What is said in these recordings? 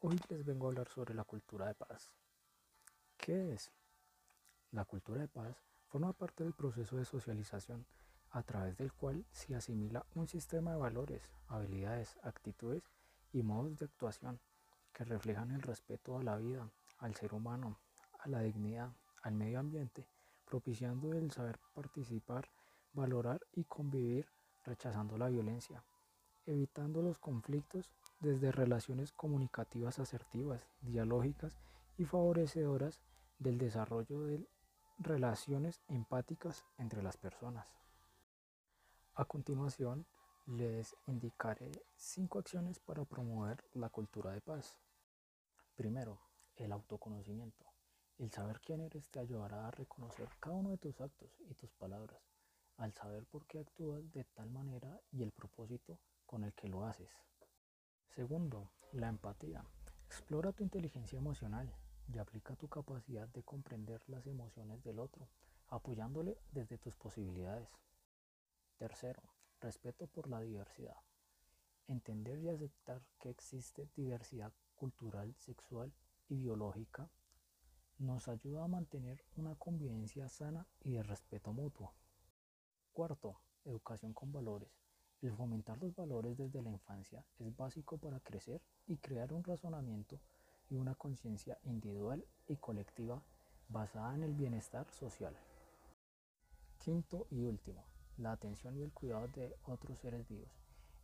Hoy les vengo a hablar sobre la cultura de paz. ¿Qué es? La cultura de paz forma parte del proceso de socialización a través del cual se asimila un sistema de valores, habilidades, actitudes y modos de actuación que reflejan el respeto a la vida, al ser humano, a la dignidad, al medio ambiente, propiciando el saber participar, valorar y convivir, rechazando la violencia, evitando los conflictos desde relaciones comunicativas asertivas, dialógicas y favorecedoras del desarrollo de relaciones empáticas entre las personas. A continuación, les indicaré cinco acciones para promover la cultura de paz. Primero, el autoconocimiento. El saber quién eres te ayudará a reconocer cada uno de tus actos y tus palabras, al saber por qué actúas de tal manera y el propósito con el que lo haces. Segundo, la empatía. Explora tu inteligencia emocional y aplica tu capacidad de comprender las emociones del otro, apoyándole desde tus posibilidades. Tercero, respeto por la diversidad. Entender y aceptar que existe diversidad cultural, sexual y biológica nos ayuda a mantener una convivencia sana y de respeto mutuo. Cuarto, educación con valores. El fomentar los valores desde la infancia es básico para crecer y crear un razonamiento y una conciencia individual y colectiva basada en el bienestar social. Quinto y último, la atención y el cuidado de otros seres vivos.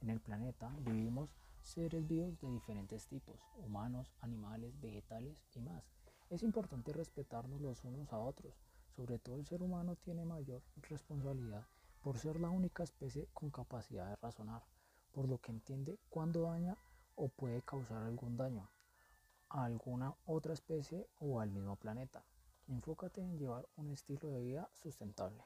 En el planeta vivimos seres vivos de diferentes tipos, humanos, animales, vegetales y más. Es importante respetarnos los unos a otros. Sobre todo el ser humano tiene mayor responsabilidad por ser la única especie con capacidad de razonar, por lo que entiende cuándo daña o puede causar algún daño a alguna otra especie o al mismo planeta. Enfócate en llevar un estilo de vida sustentable.